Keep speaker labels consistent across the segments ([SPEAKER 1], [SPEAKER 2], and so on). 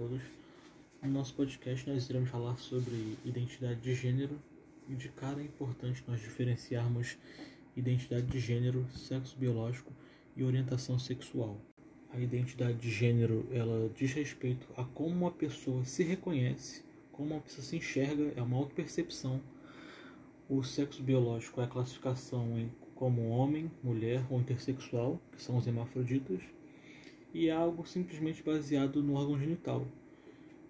[SPEAKER 1] todos. No nosso podcast, nós iremos falar sobre identidade de gênero e de cara é importante nós diferenciarmos identidade de gênero, sexo biológico e orientação sexual. A identidade de gênero ela diz respeito a como uma pessoa se reconhece, como uma pessoa se enxerga, é uma autopercepção. O sexo biológico é a classificação em como homem, mulher ou intersexual, que são os hermafroditas, e é algo simplesmente baseado no órgão genital.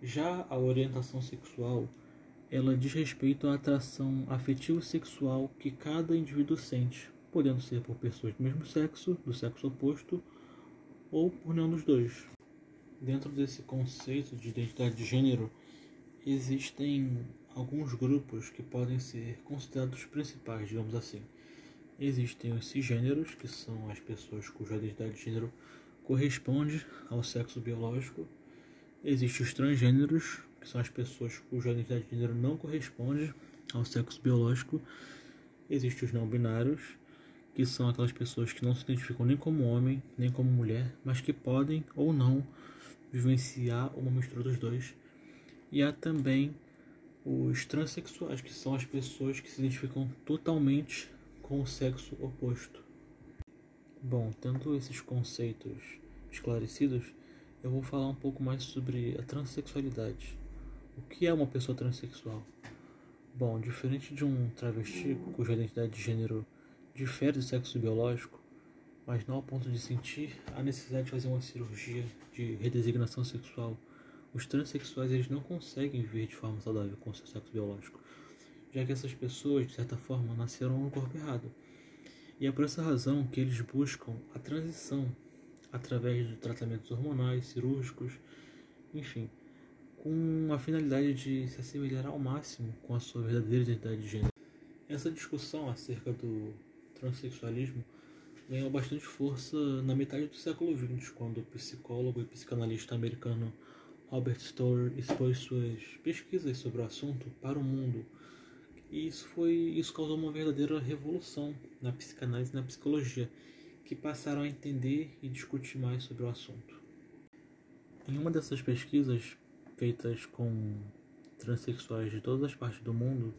[SPEAKER 1] Já a orientação sexual, ela diz respeito à atração afetivo-sexual que cada indivíduo sente, podendo ser por pessoas do mesmo sexo, do sexo oposto ou por nenhum dos dois. Dentro desse conceito de identidade de gênero, existem alguns grupos que podem ser considerados principais, digamos assim. Existem os cisgêneros, que são as pessoas cuja identidade de gênero corresponde ao sexo biológico. Existem os transgêneros, que são as pessoas cuja identidade de gênero não corresponde ao sexo biológico. Existem os não binários, que são aquelas pessoas que não se identificam nem como homem, nem como mulher, mas que podem ou não vivenciar uma mistura dos dois. E há também os transexuais, que são as pessoas que se identificam totalmente com o sexo oposto. Bom, tendo esses conceitos esclarecidos, eu vou falar um pouco mais sobre a transexualidade. O que é uma pessoa transexual? Bom, diferente de um travesti cuja identidade de gênero difere do sexo biológico, mas não ao ponto de sentir a necessidade de fazer uma cirurgia de redesignação sexual. Os transexuais eles não conseguem viver de forma saudável com o seu sexo biológico, já que essas pessoas, de certa forma, nasceram no corpo errado. E é por essa razão que eles buscam a transição através de tratamentos hormonais, cirúrgicos, enfim, com a finalidade de se assemelhar ao máximo com a sua verdadeira identidade de gênero. Essa discussão acerca do transexualismo ganhou bastante força na metade do século XX, quando o psicólogo e psicanalista americano Robert Stoller expôs suas pesquisas sobre o assunto para o mundo. E isso foi isso causou uma verdadeira revolução na psicanálise e na psicologia, que passaram a entender e discutir mais sobre o assunto. Em uma dessas pesquisas feitas com transexuais de todas as partes do mundo,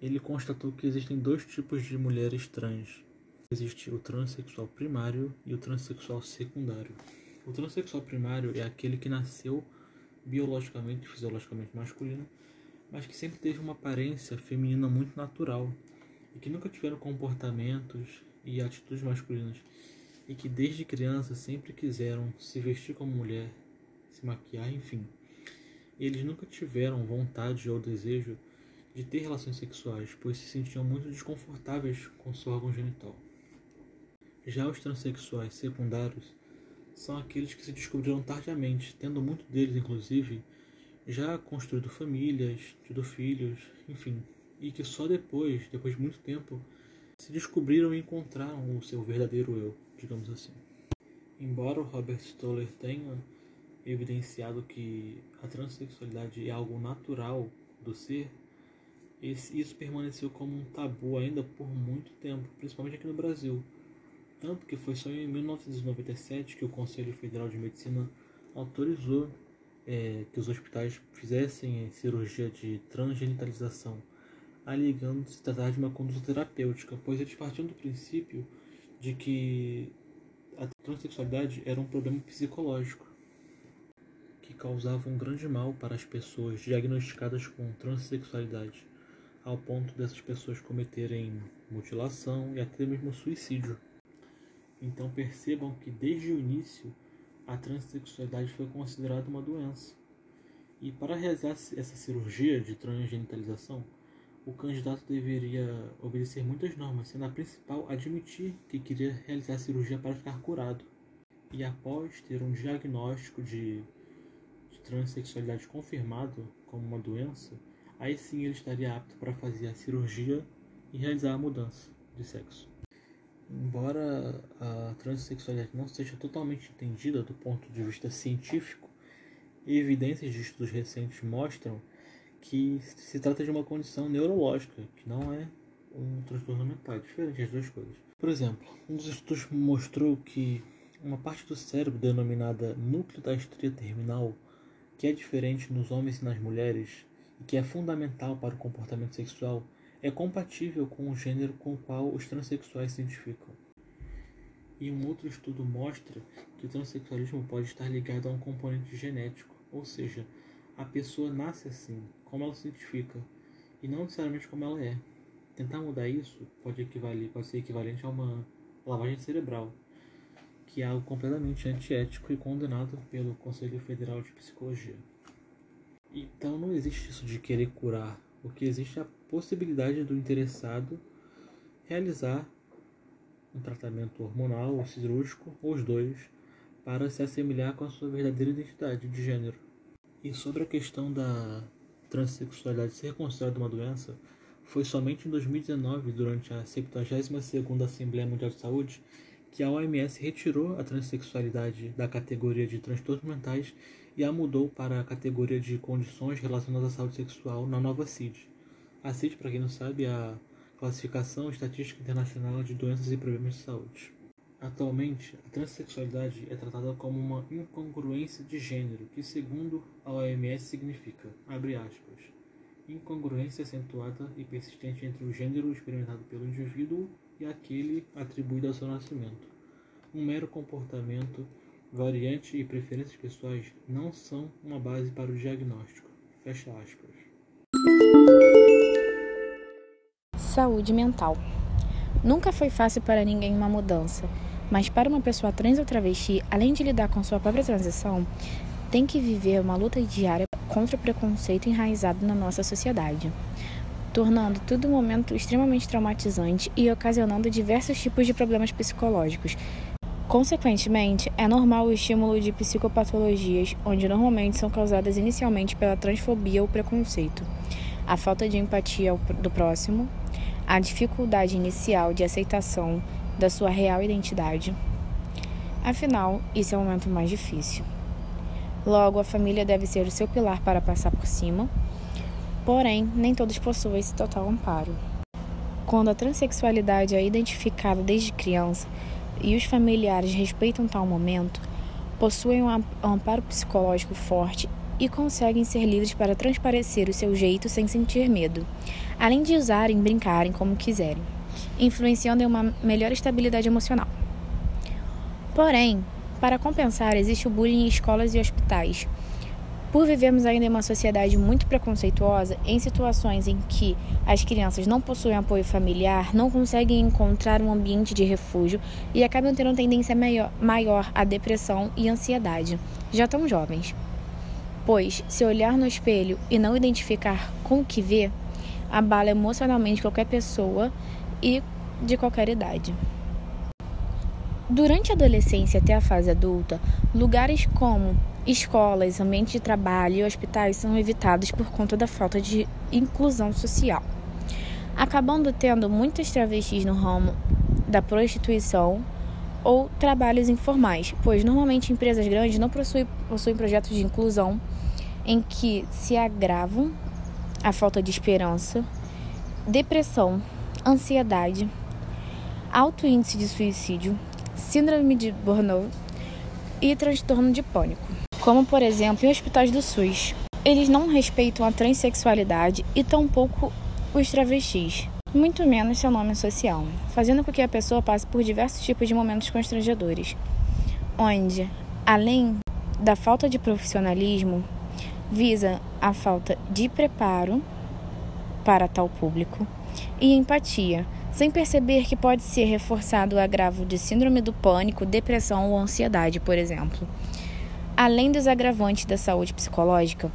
[SPEAKER 1] ele constatou que existem dois tipos de mulheres trans. Existe o transexual primário e o transexual secundário. O transexual primário é aquele que nasceu biologicamente e fisiologicamente masculino, mas que sempre teve uma aparência feminina muito natural e que nunca tiveram comportamentos e atitudes masculinas e que desde criança sempre quiseram se vestir como mulher, se maquiar, enfim. Eles nunca tiveram vontade ou desejo de ter relações sexuais, pois se sentiam muito desconfortáveis com seu órgão genital. Já os transexuais secundários são aqueles que se descobriram tardiamente, tendo muito deles, inclusive, já construído famílias, tido filhos, enfim, e que só depois, depois de muito tempo, se descobriram e encontraram o seu verdadeiro eu, digamos assim. Embora o Robert Stoller tenha evidenciado que a transexualidade é algo natural do ser, isso permaneceu como um tabu ainda por muito tempo, principalmente aqui no Brasil. Tanto que foi só em 1997 que o Conselho Federal de Medicina autorizou é, que os hospitais fizessem cirurgia de transgenitalização, alegando se tratar de uma conduta terapêutica, pois eles partiam do princípio de que a transexualidade era um problema psicológico que causava um grande mal para as pessoas diagnosticadas com transexualidade ao ponto dessas pessoas cometerem mutilação e até mesmo suicídio. Então percebam que desde o início a transexualidade foi considerada uma doença. E para realizar essa cirurgia de transgenitalização, o candidato deveria obedecer muitas normas, sendo a principal admitir que queria realizar a cirurgia para ficar curado. E após ter um diagnóstico de, de transexualidade confirmado como uma doença, aí sim ele estaria apto para fazer a cirurgia e realizar a mudança de sexo. Embora a transexualidade não seja totalmente entendida do ponto de vista científico, evidências de estudos recentes mostram que se trata de uma condição neurológica, que não é um transtorno mental, é diferente as duas coisas. Por exemplo, um dos estudos mostrou que uma parte do cérebro denominada núcleo da estria terminal que é diferente nos homens e nas mulheres e que é fundamental para o comportamento sexual é compatível com o gênero com o qual os transexuais se identificam. E um outro estudo mostra que o transexualismo pode estar ligado a um componente genético, ou seja, a pessoa nasce assim, como ela se identifica, e não necessariamente como ela é. Tentar mudar isso pode, equivaler, pode ser equivalente a uma lavagem cerebral, que é algo completamente antiético e condenado pelo Conselho Federal de Psicologia. Então não existe isso de querer curar, o que existe a possibilidade do interessado realizar um tratamento hormonal ou cirúrgico, ou os dois, para se assemelhar com a sua verdadeira identidade de gênero. E sobre a questão da transexualidade ser considerada uma doença, foi somente em 2019, durante a 72ª Assembleia Mundial de Saúde, que a OMS retirou a transexualidade da categoria de transtornos mentais e a mudou para a categoria de condições relacionadas à saúde sexual na nova CID. A CID, para quem não sabe, é a Classificação Estatística Internacional de Doenças e Problemas de Saúde. Atualmente, a transexualidade é tratada como uma incongruência de gênero, que, segundo a OMS, significa, abre aspas, incongruência acentuada e persistente entre o gênero experimentado pelo indivíduo e aquele atribuído ao seu nascimento. Um mero comportamento, variante e preferências pessoais não são uma base para o diagnóstico. Fecha aspas.
[SPEAKER 2] Saúde mental. Nunca foi fácil para ninguém uma mudança, mas para uma pessoa trans ou travesti, além de lidar com sua própria transição, tem que viver uma luta diária contra o preconceito enraizado na nossa sociedade, tornando tudo um momento extremamente traumatizante e ocasionando diversos tipos de problemas psicológicos. Consequentemente, é normal o estímulo de psicopatologias, onde normalmente são causadas inicialmente pela transfobia ou preconceito, a falta de empatia do próximo, a dificuldade inicial de aceitação da sua real identidade. Afinal, isso é o momento mais difícil. Logo, a família deve ser o seu pilar para passar por cima, porém, nem todos possuem esse total amparo. Quando a transexualidade é identificada desde criança e os familiares respeitam tal momento, possuem um amparo psicológico forte e conseguem ser livres para transparecer o seu jeito sem sentir medo, além de usarem e brincarem como quiserem, influenciando em uma melhor estabilidade emocional. Porém, para compensar, existe o bullying em escolas e hospitais. Por vivermos ainda em uma sociedade muito preconceituosa, em situações em que as crianças não possuem apoio familiar, não conseguem encontrar um ambiente de refúgio e acabam tendo tendência maior, maior à depressão e ansiedade, já tão jovens pois, se olhar no espelho e não identificar com o que vê, abala emocionalmente qualquer pessoa e de qualquer idade. Durante a adolescência até a fase adulta, lugares como escolas, ambiente de trabalho e hospitais são evitados por conta da falta de inclusão social, acabando tendo muitas travestis no ramo da prostituição ou trabalhos informais, pois normalmente empresas grandes não possuem, possuem projetos de inclusão em que se agravam a falta de esperança, depressão, ansiedade, alto índice de suicídio, síndrome de Burnout e transtorno de pânico, como por exemplo em hospitais do SUS. Eles não respeitam a transexualidade e tampouco os travestis muito menos seu nome social, fazendo com que a pessoa passe por diversos tipos de momentos constrangedores, onde, além da falta de profissionalismo, visa a falta de preparo para tal público e empatia, sem perceber que pode ser reforçado o agravo de síndrome do pânico, depressão ou ansiedade, por exemplo. Além dos agravantes da saúde psicológica,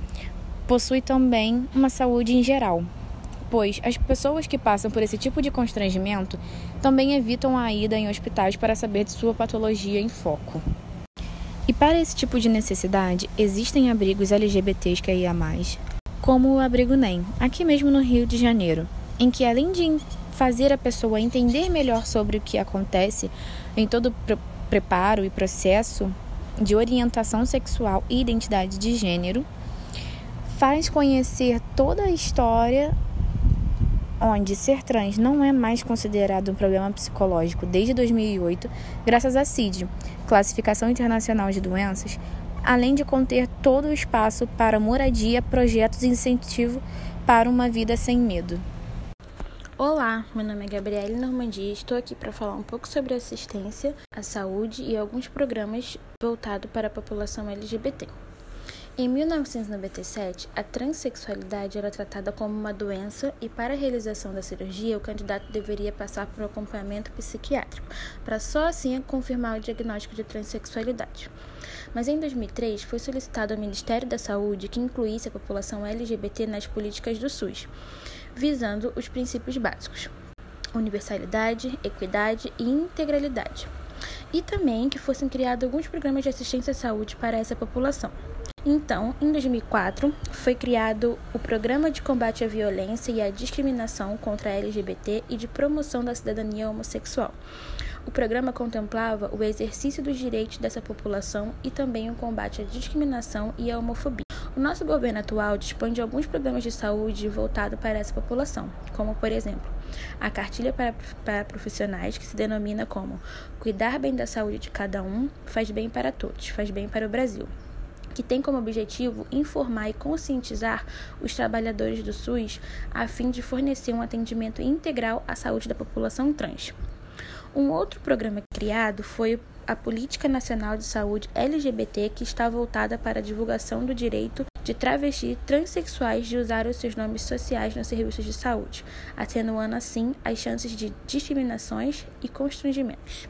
[SPEAKER 2] possui também uma saúde em geral, pois as pessoas que passam por esse tipo de constrangimento também evitam a ida em hospitais para saber de sua patologia em foco. E para esse tipo de necessidade, existem abrigos LGBTs que ia mais, como o abrigo NEM, aqui mesmo no Rio de Janeiro, em que além de fazer a pessoa entender melhor sobre o que acontece em todo o preparo e processo de orientação sexual e identidade de gênero, faz conhecer toda a história onde ser trans não é mais considerado um problema psicológico desde 2008, graças à CID, Classificação Internacional de Doenças,
[SPEAKER 3] além de conter todo o espaço para moradia, projetos e incentivo para uma vida sem medo. Olá, meu nome é Gabriele Normandia e estou aqui para falar um pouco sobre assistência à saúde e alguns programas voltados para a população LGBT. Em 1997, a transexualidade era tratada como uma doença e, para a realização da cirurgia, o candidato deveria passar por um acompanhamento psiquiátrico, para só assim confirmar o diagnóstico de transexualidade. Mas em 2003, foi solicitado ao Ministério da Saúde que incluísse a população LGBT nas políticas do SUS, visando os princípios básicos: universalidade, equidade e integralidade. E também que fossem criados alguns programas de assistência à saúde para essa população. Então, em 2004, foi criado o Programa de Combate à Violência e à Discriminação contra a LGBT e de Promoção da Cidadania Homossexual. O programa contemplava o exercício dos direitos dessa população e também o combate à discriminação e à homofobia. O nosso governo atual dispõe de alguns programas de saúde voltados para essa população, como, por exemplo, a Cartilha para, para Profissionais, que se denomina como Cuidar bem da saúde de cada um faz bem para todos, faz bem para o Brasil que tem como objetivo informar e conscientizar os trabalhadores do SUS a fim de fornecer um atendimento integral à saúde da população trans. Um outro programa criado foi a Política Nacional de Saúde LGBT, que está voltada para a divulgação do direito de travestis transexuais de usar os seus nomes sociais nos serviços de saúde, atenuando assim as chances de discriminações e constrangimentos.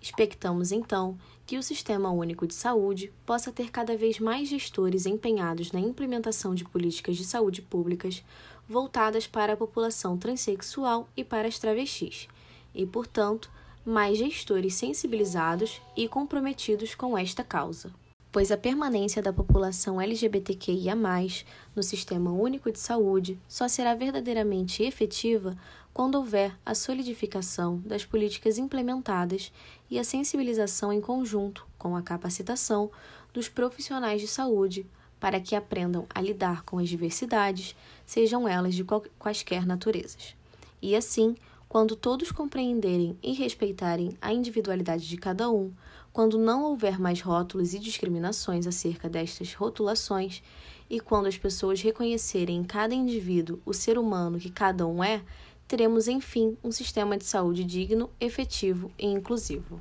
[SPEAKER 4] Expectamos, então, que o Sistema Único de Saúde possa ter cada vez mais gestores empenhados na implementação de políticas de saúde públicas voltadas para a população transexual e para as travestis, e, portanto, mais gestores sensibilizados e comprometidos com esta causa. Pois a permanência da população LGBTQIA, no Sistema Único de Saúde, só será verdadeiramente efetiva quando houver a solidificação das políticas implementadas e a sensibilização em conjunto com a capacitação dos profissionais de saúde para que aprendam a lidar com as diversidades, sejam elas de quaisquer naturezas. E assim, quando todos compreenderem e respeitarem a individualidade de cada um, quando não houver mais rótulos e discriminações acerca destas rotulações, e quando as pessoas reconhecerem em cada indivíduo o ser humano que cada um é, teremos, enfim, um sistema de saúde digno, efetivo e inclusivo.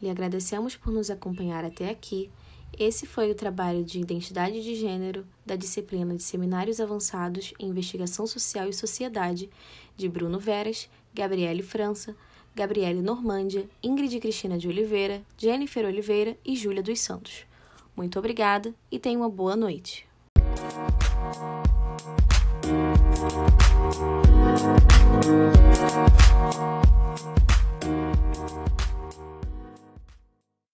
[SPEAKER 4] Lhe agradecemos por nos acompanhar até aqui. Esse foi o trabalho de identidade de gênero da disciplina de Seminários Avançados em Investigação Social e Sociedade de Bruno Veras, Gabriele França, Gabriele Normândia, Ingrid Cristina de Oliveira, Jennifer Oliveira e Júlia dos Santos. Muito obrigada e tenha uma boa noite.